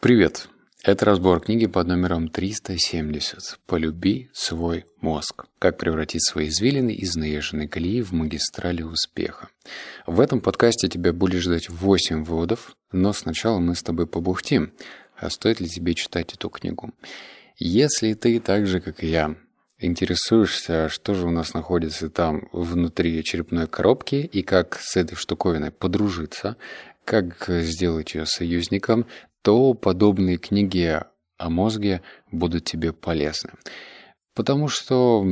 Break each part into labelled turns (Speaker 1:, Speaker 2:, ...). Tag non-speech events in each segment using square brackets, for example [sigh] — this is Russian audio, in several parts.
Speaker 1: Привет! Это разбор книги под номером 370 «Полюби свой мозг. Как превратить свои извилины из наезженной колеи в магистрали успеха». В этом подкасте тебя будет ждать 8 выводов, но сначала мы с тобой побухтим, а стоит ли тебе читать эту книгу. Если ты так же, как и я, интересуешься, что же у нас находится там внутри черепной коробки и как с этой штуковиной подружиться, как сделать ее союзником, то подобные книги о мозге будут тебе полезны. Потому что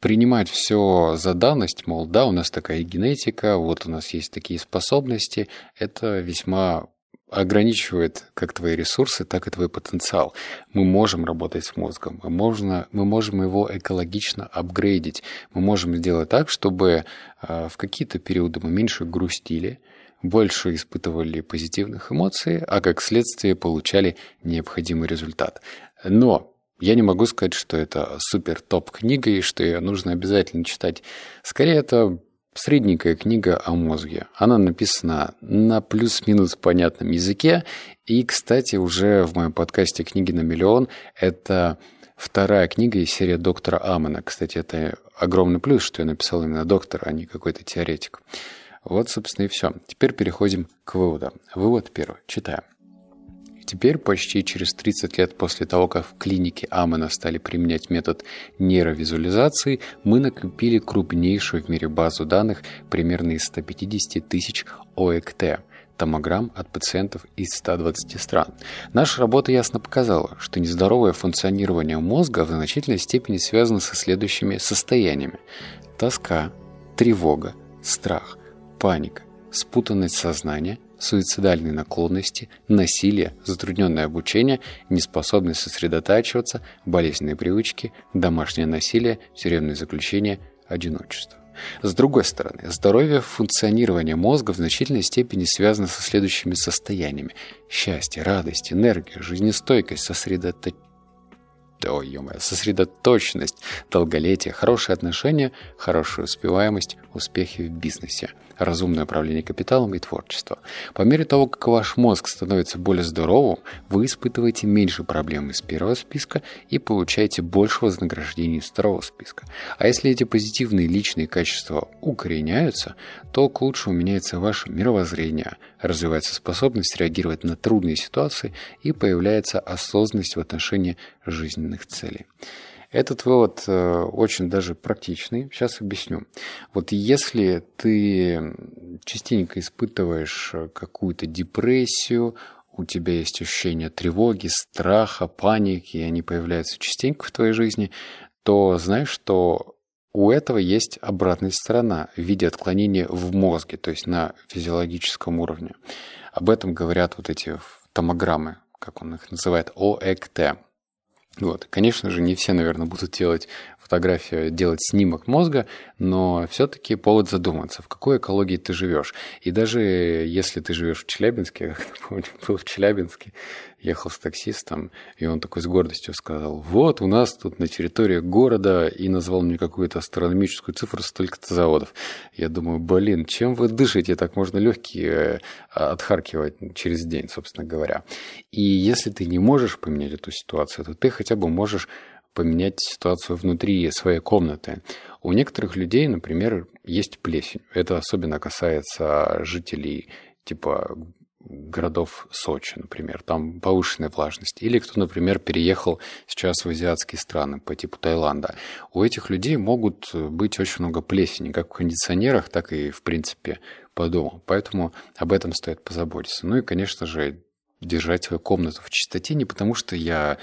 Speaker 1: принимать все за данность, мол, да, у нас такая генетика, вот у нас есть такие способности, это весьма ограничивает как твои ресурсы, так и твой потенциал. Мы можем работать с мозгом, мы, можно, мы можем его экологично апгрейдить, мы можем сделать так, чтобы э, в какие-то периоды мы меньше грустили, больше испытывали позитивных эмоций, а как следствие получали необходимый результат. Но я не могу сказать, что это супер топ книга и что ее нужно обязательно читать. Скорее, это средненькая книга о мозге. Она написана на плюс-минус понятном языке. И, кстати, уже в моем подкасте «Книги на миллион» это вторая книга из серии доктора Амона. Кстати, это огромный плюс, что я написал именно доктор, а не какой-то теоретик. Вот, собственно, и все. Теперь переходим к выводам. Вывод первый. Читаем. Теперь, почти через 30 лет после того, как в клинике Амона стали применять метод нейровизуализации, мы накопили крупнейшую в мире базу данных примерно из 150 тысяч ОЭКТ – томограмм от пациентов из 120 стран. Наша работа ясно показала, что нездоровое функционирование мозга в значительной степени связано со следующими состояниями. Тоска, тревога, страх – паника, спутанность сознания, суицидальные наклонности, насилие, затрудненное обучение, неспособность сосредотачиваться, болезненные привычки, домашнее насилие, тюремное заключение, одиночество. С другой стороны, здоровье функционирования мозга в значительной степени связано со следующими состояниями. Счастье, радость, энергия, жизнестойкость, сосредоточение, ой, ё сосредоточенность, долголетие, хорошие отношения, хорошая успеваемость, успехи в бизнесе разумное управление капиталом и творчество. По мере того, как ваш мозг становится более здоровым, вы испытываете меньше проблем из первого списка и получаете больше вознаграждений из второго списка. А если эти позитивные личные качества укореняются, то к лучшему меняется ваше мировоззрение, развивается способность реагировать на трудные ситуации и появляется осознанность в отношении жизненных целей. Этот вывод э, очень даже практичный. Сейчас объясню. Вот если ты частенько испытываешь э, какую-то депрессию, у тебя есть ощущение тревоги, страха, паники, и они появляются частенько в твоей жизни, то знаешь, что у этого есть обратная сторона в виде отклонения в мозге, то есть на физиологическом уровне. Об этом говорят вот эти томограммы, как он их называет, ОЭКТ. Вот. Конечно же, не все, наверное, будут делать фотографию, делать снимок мозга, но все-таки повод задуматься, в какой экологии ты живешь. И даже если ты живешь в Челябинске, я [laughs] помню, был в Челябинске, ехал с таксистом, и он такой с гордостью сказал, вот у нас тут на территории города, и назвал мне какую-то астрономическую цифру, столько-то заводов. Я думаю, блин, чем вы дышите, так можно легкие э, отхаркивать через день, собственно говоря. И если ты не можешь поменять эту ситуацию, то ты хотя бы можешь поменять ситуацию внутри своей комнаты. У некоторых людей, например, есть плесень. Это особенно касается жителей типа городов Сочи, например, там повышенная влажность. Или кто, например, переехал сейчас в азиатские страны по типу Таиланда. У этих людей могут быть очень много плесени, как в кондиционерах, так и, в принципе, по дому. Поэтому об этом стоит позаботиться. Ну и, конечно же, держать свою комнату в чистоте не потому, что я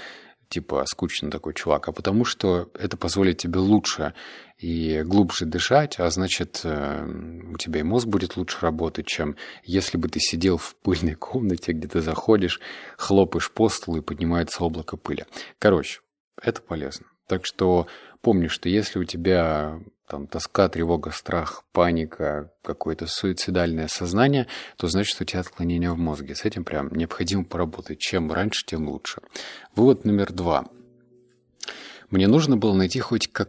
Speaker 1: типа скучный такой чувак, а потому что это позволит тебе лучше и глубже дышать, а значит, э, у тебя и мозг будет лучше работать, чем если бы ты сидел в пыльной комнате, где ты заходишь, хлопаешь по столу и поднимается облако пыли. Короче, это полезно. Так что помни, что если у тебя там тоска, тревога, страх, паника, какое-то суицидальное сознание, то значит, у тебя отклонение в мозге. С этим прям необходимо поработать. Чем раньше, тем лучше. Вывод номер два. Мне нужно было найти хоть как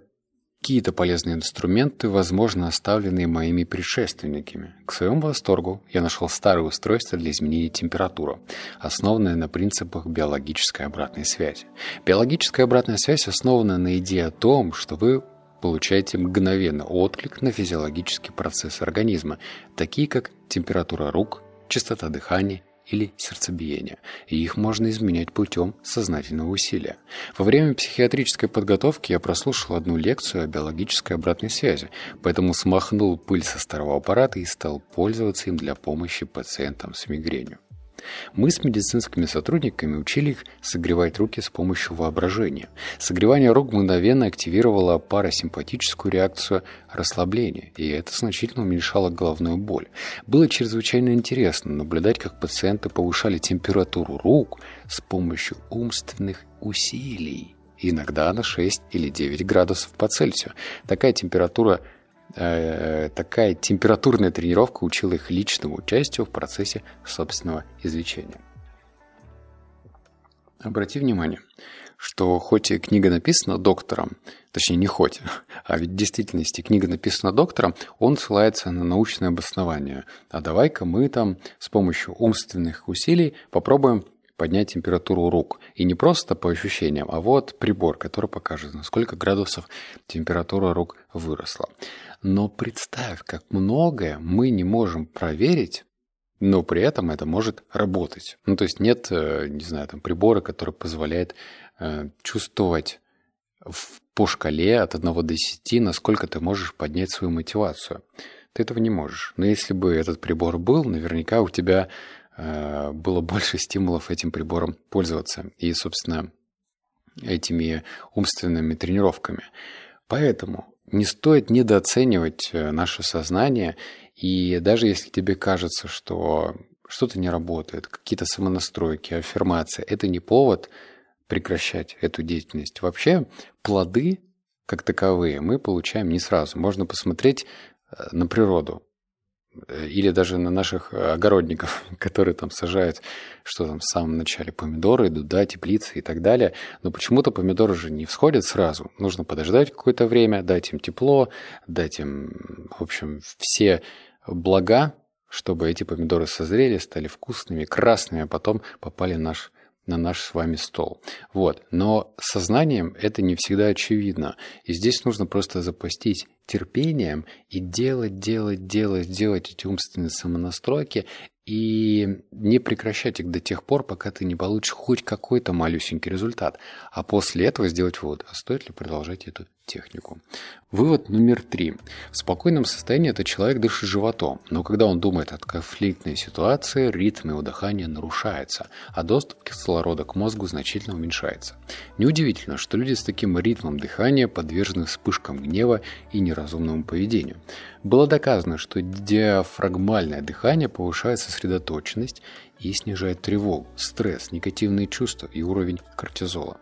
Speaker 1: какие-то полезные инструменты, возможно, оставленные моими предшественниками. К своему восторгу я нашел старое устройство для изменения температуры, основанное на принципах биологической обратной связи. Биологическая обратная связь основана на идее о том, что вы получаете мгновенно отклик на физиологический процесс организма, такие как температура рук, частота дыхания или сердцебиения, и их можно изменять путем сознательного усилия. Во время психиатрической подготовки я прослушал одну лекцию о биологической обратной связи, поэтому смахнул пыль со старого аппарата и стал пользоваться им для помощи пациентам с мигренью. Мы с медицинскими сотрудниками учили их согревать руки с помощью воображения. Согревание рук мгновенно активировало парасимпатическую реакцию расслабления, и это значительно уменьшало головную боль. Было чрезвычайно интересно наблюдать, как пациенты повышали температуру рук с помощью умственных усилий иногда на 6 или 9 градусов по Цельсию. Такая температура такая температурная тренировка учила их личному участию в процессе собственного излечения. Обрати внимание, что хоть и книга написана доктором, точнее не хоть, [laughs] а ведь в действительности книга написана доктором, он ссылается на научное обоснование. А давай-ка мы там с помощью умственных усилий попробуем поднять температуру рук. И не просто по ощущениям, а вот прибор, который покажет, на сколько градусов температура рук выросла. Но представь, как многое мы не можем проверить, но при этом это может работать. Ну, то есть нет, э, не знаю, там прибора, который позволяет э, чувствовать в, по шкале от 1 до 10, насколько ты можешь поднять свою мотивацию. Ты этого не можешь. Но если бы этот прибор был, наверняка у тебя э, было больше стимулов этим прибором пользоваться. И, собственно, этими умственными тренировками. Поэтому не стоит недооценивать э, наше сознание, и даже если тебе кажется, что что-то не работает, какие-то самонастройки, аффирмации, это не повод прекращать эту деятельность. Вообще плоды, как таковые, мы получаем не сразу. Можно посмотреть э, на природу. Э, или даже на наших э, огородников, [laughs] которые там сажают, что там в самом начале, помидоры, дуда, теплицы и так далее. Но почему-то помидоры же не всходят сразу. Нужно подождать какое-то время, дать им тепло, дать им, в общем, все блага, чтобы эти помидоры созрели, стали вкусными, красными, а потом попали в наш на наш с вами стол. Вот. Но сознанием это не всегда очевидно. И здесь нужно просто запастись терпением и делать, делать, делать, делать эти умственные самонастройки и не прекращать их до тех пор, пока ты не получишь хоть какой-то малюсенький результат. А после этого сделать вывод, а стоит ли продолжать эту технику. Вывод номер три. В спокойном состоянии этот человек дышит животом, но когда он думает о конфликтной ситуации, ритм его дыхания нарушается, а доступ кислорода к мозгу значительно уменьшается. Неудивительно, что люди с таким ритмом дыхания подвержены вспышкам гнева и неразумному поведению. Было доказано, что диафрагмальное дыхание повышает сосредоточенность и снижает тревогу, стресс, негативные чувства и уровень кортизола.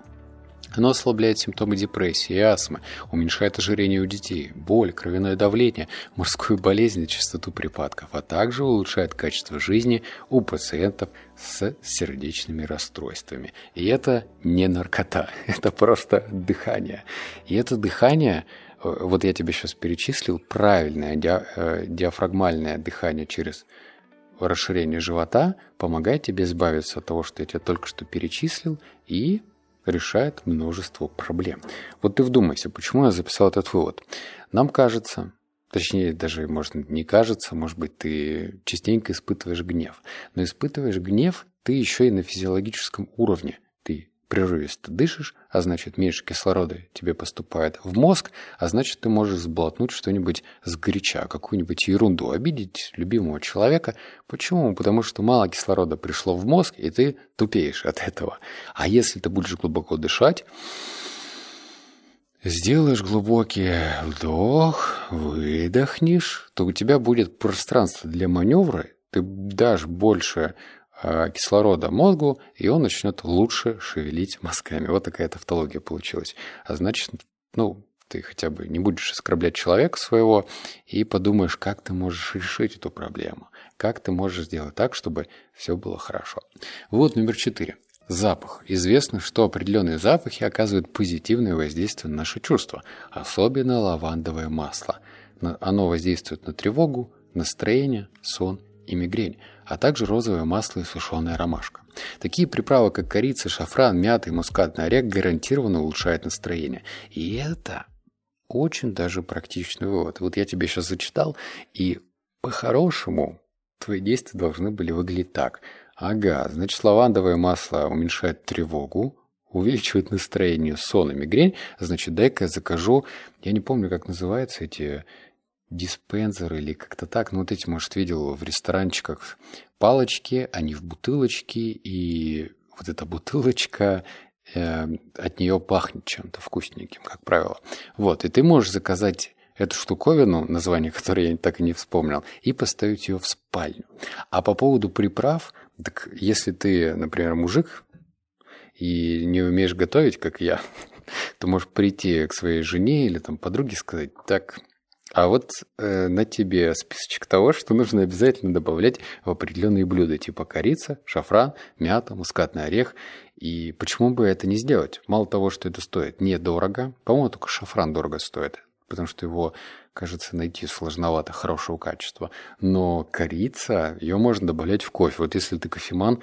Speaker 1: Оно ослабляет симптомы депрессии и астмы, уменьшает ожирение у детей, боль, кровяное давление, морскую болезнь и частоту припадков, а также улучшает качество жизни у пациентов с сердечными расстройствами. И это не наркота, [laughs] это просто дыхание. И это дыхание, э, вот я тебе сейчас перечислил, правильное э, диафрагмальное дыхание через расширение живота помогает тебе избавиться от того, что я тебе только что перечислил, и решает множество проблем. Вот ты вдумайся, почему я записал этот вывод. Нам кажется, точнее даже, может, не кажется, может быть, ты частенько испытываешь гнев. Но испытываешь гнев ты еще и на физиологическом уровне. Прерывисто дышишь, а значит меньше кислорода тебе поступает в мозг, а значит ты можешь сблотнуть что-нибудь с горяча, какую-нибудь ерунду, обидеть любимого человека. Почему? Потому что мало кислорода пришло в мозг, и ты тупеешь от этого. А если ты будешь глубоко дышать, сделаешь глубокий вдох, выдохнешь, то у тебя будет пространство для маневра, ты дашь больше кислорода мозгу, и он начнет лучше шевелить мозгами. Вот такая тавтология получилась. А значит, ну, ты хотя бы не будешь оскорблять человека своего и подумаешь, как ты можешь решить эту проблему, как ты можешь сделать так, чтобы все было хорошо. Вот номер четыре. Запах. Известно, что определенные запахи оказывают позитивное воздействие на наши чувства, особенно лавандовое масло. Оно воздействует на тревогу, настроение, сон и мигрень, а также розовое масло и сушеная ромашка. Такие приправы, как корица, шафран, мята и мускатный орех, гарантированно улучшают настроение. И это очень даже практичный вывод. Вот я тебе сейчас зачитал, и по-хорошему твои действия должны были выглядеть так. Ага, значит, лавандовое масло уменьшает тревогу, увеличивает настроение, сон и мигрень. Значит, дай-ка я закажу, я не помню, как называются эти диспенсеры или как-то так. Ну, вот эти, может, видел в ресторанчиках палочки, они в бутылочке, и вот эта бутылочка э, от нее пахнет чем-то вкусненьким, как правило. Вот, и ты можешь заказать эту штуковину, название которой я так и не вспомнил, и поставить ее в спальню. А по поводу приправ, так если ты, например, мужик и не умеешь готовить, как я, [laughs] то можешь прийти к своей жене или там подруге сказать, так, а вот э, на тебе списочек того, что нужно обязательно добавлять в определенные блюда, типа корица, шафран, мята, мускатный орех. И почему бы это не сделать? Мало того, что это стоит недорого, по-моему, только шафран дорого стоит, потому что его, кажется, найти сложновато хорошего качества. Но корица, ее можно добавлять в кофе. Вот если ты кофеман,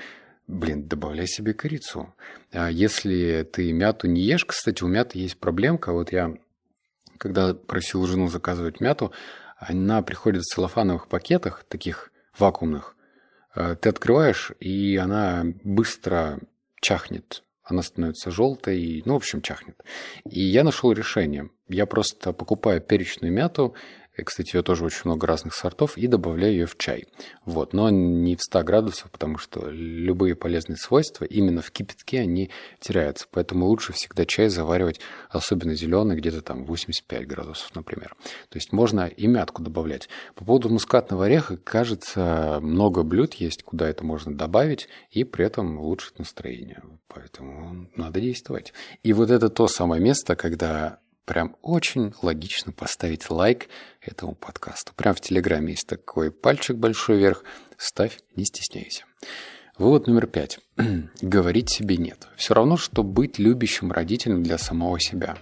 Speaker 1: Блин, добавляй себе корицу. А если ты мяту не ешь, кстати, у мяты есть проблемка. Вот я когда просил жену заказывать мяту, она приходит в целлофановых пакетах, таких вакуумных. Э, ты открываешь, и она быстро чахнет. Она становится желтой, ну, в общем, чахнет. И я нашел решение. Я просто покупаю перечную мяту, и, кстати, ее тоже очень много разных сортов, и добавляю ее в чай. Вот. Но не в 100 градусов, потому что любые полезные свойства именно в кипятке они теряются. Поэтому лучше всегда чай заваривать, особенно зеленый, где-то там 85 градусов, например. То есть можно и мятку добавлять. По поводу мускатного ореха, кажется, много блюд есть, куда это можно добавить, и при этом улучшить настроение. Поэтому надо действовать. И вот это то самое место, когда прям очень логично поставить лайк этому подкасту. Прям в Телеграме есть такой пальчик большой вверх. Ставь, не стесняйся. Вывод номер пять. [clears throat] Говорить себе нет. Все равно, что быть любящим родителем для самого себя.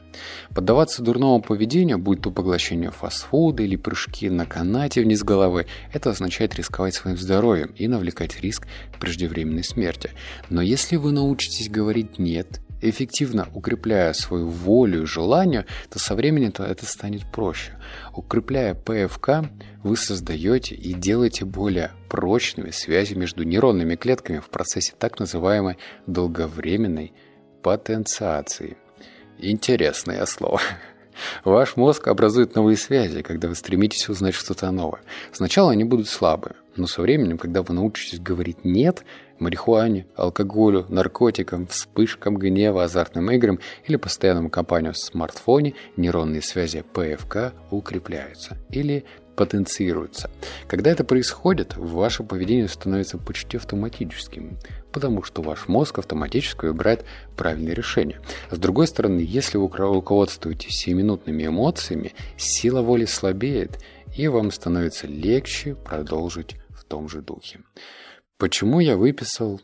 Speaker 1: Поддаваться дурному поведению, будь то поглощение фастфуда или прыжки на канате вниз головы, это означает рисковать своим здоровьем и навлекать риск преждевременной смерти. Но если вы научитесь говорить «нет», эффективно укрепляя свою волю и желание, то со временем -то это станет проще. Укрепляя ПФК, вы создаете и делаете более прочными связи между нейронными клетками в процессе так называемой долговременной потенциации. Интересное слово. Ваш мозг образует новые связи, когда вы стремитесь узнать что-то новое. Сначала они будут слабые, но со временем, когда вы научитесь говорить «нет», марихуане, алкоголю, наркотикам, вспышкам гнева, азартным играм или постоянному компанию в смартфоне, нейронные связи ПФК укрепляются или потенцируются. Когда это происходит, ваше поведение становится почти автоматическим, потому что ваш мозг автоматически выбирает правильное решение. С другой стороны, если вы руководствуетесь сиюминутными эмоциями, сила воли слабеет, и вам становится легче продолжить в том же духе. Почему я выписал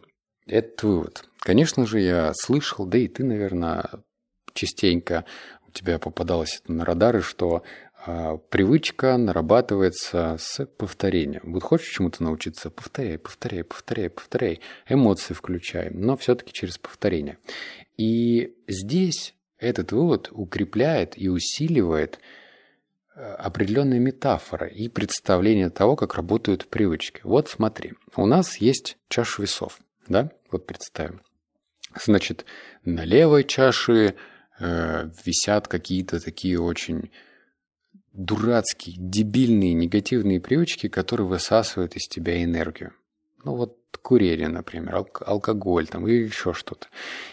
Speaker 1: этот вывод? Конечно же, я слышал, да и ты, наверное, частенько у тебя попадалось это на радары, что э, привычка нарабатывается с повторением. Вот хочешь чему-то научиться, повторяй, повторяй, повторяй, повторяй, эмоции включай, но все-таки через повторение. И здесь этот вывод укрепляет и усиливает Э, определенная метафора и представление того, как работают привычки. Вот смотри, у нас есть чаша весов, да? Вот представим. Значит, на левой чаше э, висят какие-то такие очень дурацкие, дебильные, негативные привычки, которые высасывают из тебя энергию. Ну вот курение, например, алк- алкоголь там или еще что-то.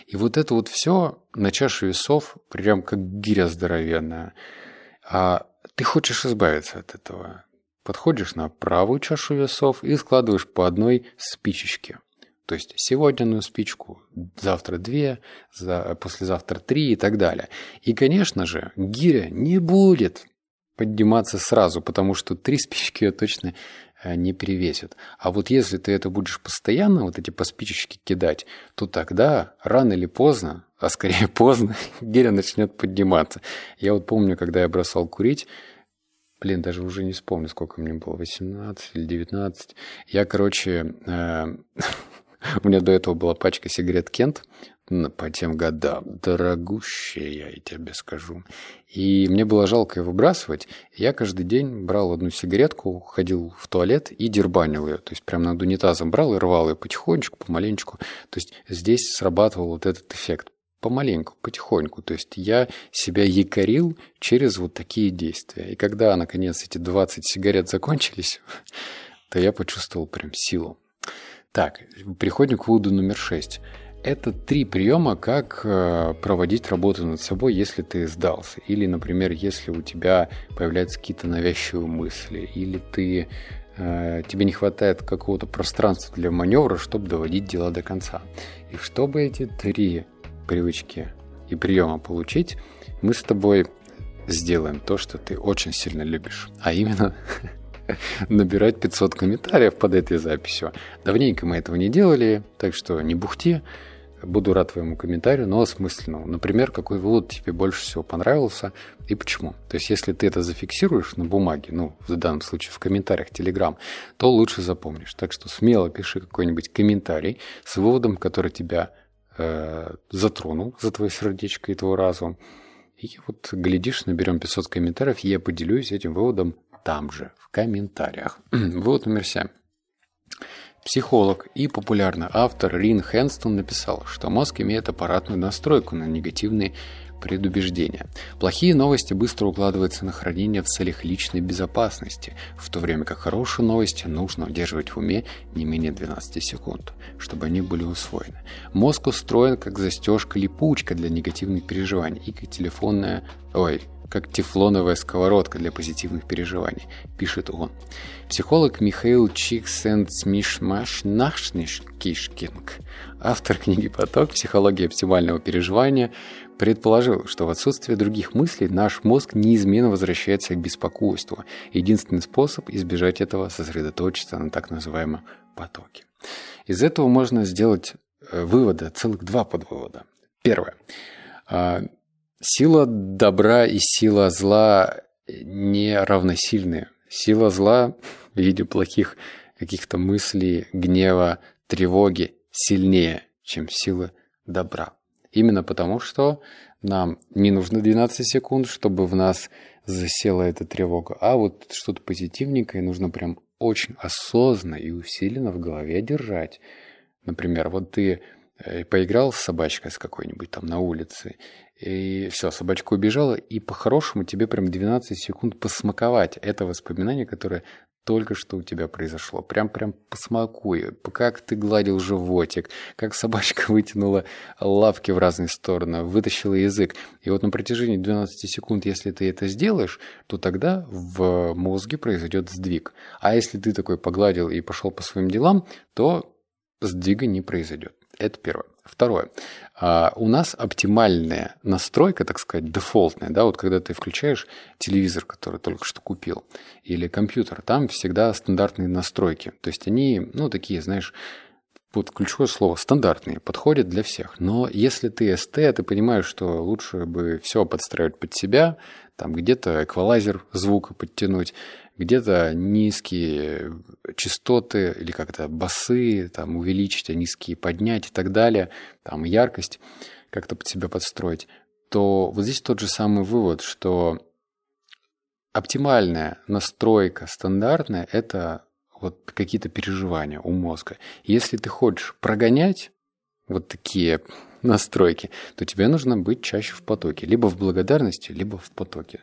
Speaker 1: И вот это вот все на чаше весов прям как гиря здоровенная. А ты хочешь избавиться от этого. Подходишь на правую чашу весов и складываешь по одной спичечке. То есть сегодня одну спичку, завтра две, за, послезавтра три и так далее. И, конечно же, гиря не будет подниматься сразу, потому что три спички ее точно э, не перевесит. А вот если ты это будешь постоянно, вот эти по спичечке кидать, то тогда рано или поздно, а скорее [laughs] поздно, гиря начнет подниматься. Я вот помню, когда я бросал курить, блин, даже уже не вспомню, сколько мне было, 18 или 19. Я, короче, э, [laughs] у меня до этого была пачка сигарет Кент, по тем годам. Дорогущая, я тебе скажу. И мне было жалко ее выбрасывать. Я каждый день брал одну сигаретку, ходил в туалет и дербанил ее. То есть прямо над унитазом брал и рвал ее потихонечку, помаленечку. То есть здесь срабатывал вот этот эффект. Помаленьку, потихоньку. То есть я себя якорил через вот такие действия. И когда, наконец, эти 20 сигарет закончились, [laughs] то я почувствовал прям силу. Так, переходим к выводу номер 6. Это три приема, как э, проводить работу над собой, если ты сдался. Или, например, если у тебя появляются какие-то навязчивые мысли, или ты, э, тебе не хватает какого-то пространства для маневра, чтобы доводить дела до конца. И чтобы эти три привычки и приема получить, мы с тобой сделаем то, что ты очень сильно любишь. А именно [laughs] набирать 500 комментариев под этой записью. Давненько мы этого не делали, так что не бухти. Буду рад твоему комментарию, но осмысленному. Например, какой вывод тебе больше всего понравился и почему. То есть, если ты это зафиксируешь на бумаге, ну, в данном случае в комментариях Telegram, то лучше запомнишь. Так что смело пиши какой-нибудь комментарий с выводом, который тебя э, затронул за твое сердечко и твой разум. И вот, глядишь, наберем 500 комментариев, и я поделюсь этим выводом там же, в комментариях. [clears throat] Вывод номер 7. Психолог и популярный автор Рин Хэнстон написал, что мозг имеет аппаратную настройку на негативные предубеждения. Плохие новости быстро укладываются на хранение в целях личной безопасности, в то время как хорошие новости нужно удерживать в уме не менее 12 секунд, чтобы они были усвоены. Мозг устроен как застежка-липучка для негативных переживаний и как телефонная... Ой, как тефлоновая сковородка для позитивных переживаний, пишет он. Психолог Михаил Чиксенцмишмашнашнишкишкинг, автор книги «Поток. Психология оптимального переживания», предположил, что в отсутствие других мыслей наш мозг неизменно возвращается к беспокойству. Единственный способ избежать этого – сосредоточиться на так называемом потоке. Из этого можно сделать э, выводы, целых два подвывода. Первое. А, Сила добра и сила зла не равносильны. Сила зла [laughs] в виде плохих каких-то мыслей, гнева, тревоги сильнее, чем сила добра. Именно потому, что нам не нужно 12 секунд, чтобы в нас засела эта тревога, а вот что-то позитивненькое нужно прям очень осознанно и усиленно в голове держать. Например, вот ты э, поиграл с собачкой с какой-нибудь там на улице, и все, собачка убежала, и по-хорошему тебе прям 12 секунд посмаковать это воспоминание, которое только что у тебя произошло. Прям-прям посмакуй, как ты гладил животик, как собачка [laughs] вытянула лапки в разные стороны, вытащила язык. И вот на протяжении 12 секунд, если ты это сделаешь, то тогда в мозге произойдет сдвиг. А если ты такой погладил и пошел по своим делам, то сдвига не произойдет. Это первое. Второе. А, у нас оптимальная настройка, так сказать, дефолтная, да, вот когда ты включаешь телевизор, который только что купил, или компьютер, там всегда стандартные настройки. То есть они, ну, такие, знаешь, вот ключевое слово стандартные, подходят для всех. Но если ты СТ, ты понимаешь, что лучше бы все подстраивать под себя, там где-то эквалайзер звука подтянуть, где-то низкие частоты или как-то басы, там увеличить, а низкие поднять и так далее, там яркость как-то под себя подстроить, то вот здесь тот же самый вывод, что оптимальная настройка стандартная – это вот какие-то переживания у мозга. Если ты хочешь прогонять вот такие [laughs] настройки, то тебе нужно быть чаще в потоке. Либо в благодарности, либо в потоке.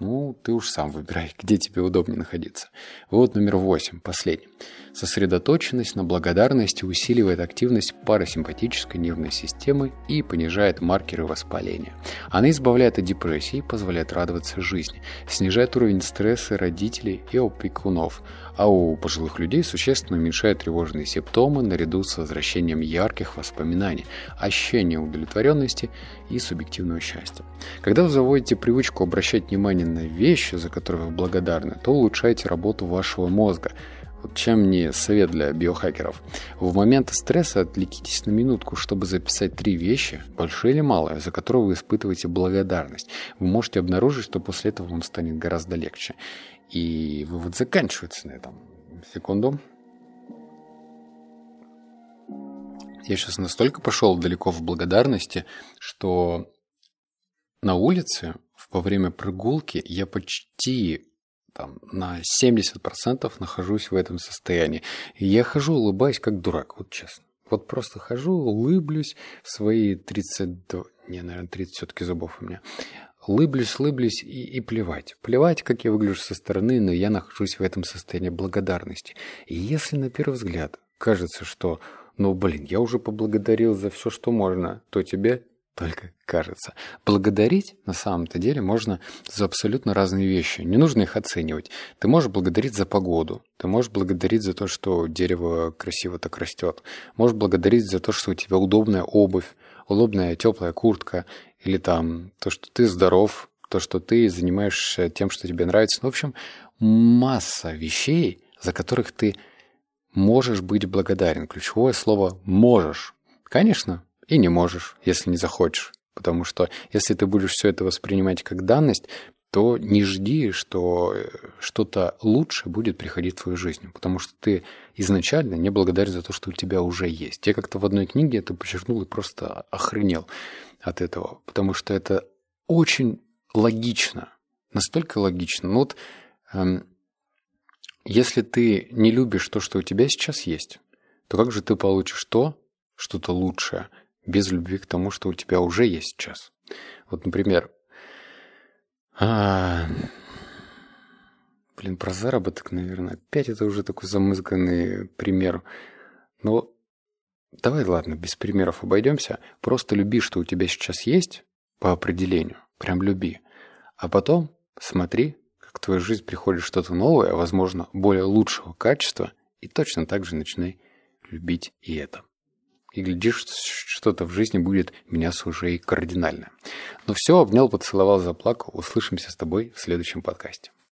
Speaker 1: Ну, ты уж сам выбирай, где тебе удобнее находиться. Вывод номер восемь, последний. Сосредоточенность на благодарности усиливает активность парасимпатической нервной системы и понижает маркеры воспаления. Она избавляет от депрессии и позволяет радоваться жизни, снижает уровень стресса родителей и опекунов, а у пожилых людей существенно уменьшает тревожные симптомы наряду с возвращением ярких воспоминаний, ощущения удовлетворенности и субъективного счастья. Когда вы заводите привычку обращать внимание на вещи, за которые вы благодарны, то улучшаете работу вашего мозга. Вот чем не совет для биохакеров. В моменты стресса отвлекитесь на минутку, чтобы записать три вещи, большие или малые, за которые вы испытываете благодарность. Вы можете обнаружить, что после этого вам станет гораздо легче. И вывод заканчивается на этом. Секунду. Я сейчас настолько пошел далеко в благодарности, что на улице во время прогулки я почти там, на 70% нахожусь в этом состоянии. И я хожу, улыбаюсь, как дурак, вот честно. Вот просто хожу, улыблюсь свои 32... Не, наверное, 30 все-таки зубов у меня. Улыблюсь, улыблюсь и, и плевать. Плевать, как я выгляжу со стороны, но я нахожусь в этом состоянии благодарности. И если на первый взгляд кажется, что, ну, блин, я уже поблагодарил за все, что можно, то тебе только кажется. Благодарить на самом-то деле можно за абсолютно разные вещи. Не нужно их оценивать. Ты можешь благодарить за погоду. Ты можешь благодарить за то, что дерево красиво так растет. Можешь благодарить за то, что у тебя удобная обувь, удобная теплая куртка. Или там то, что ты здоров, то, что ты занимаешься тем, что тебе нравится. Ну, в общем, масса вещей, за которых ты можешь быть благодарен. Ключевое слово «можешь». Конечно, и не можешь, если не захочешь. Потому что если ты будешь все это воспринимать как данность, то не жди, что э, что-то лучше будет приходить в твою жизнь. Потому что ты изначально не благодарен за то, что у тебя уже есть. Я как-то в одной книге это подчеркнул и просто охренел от этого. Потому что это очень логично. Настолько логично. Ну вот, эм, если ты не любишь то, что у тебя сейчас есть, то как же ты получишь то, что-то лучшее, без любви к тому, что у тебя уже есть сейчас. Вот, например, а... блин, про заработок, наверное, опять это уже такой замызганный пример. Но давай, ладно, без примеров обойдемся. Просто люби, что у тебя сейчас есть по определению. Прям люби. А потом смотри, как в твою жизнь приходит что-то новое, возможно, более лучшего качества, и точно так же начинай любить и это. И глядишь, что-то в жизни будет меняться уже и кардинально. Ну все, обнял, поцеловал, заплакал. Услышимся с тобой в следующем подкасте.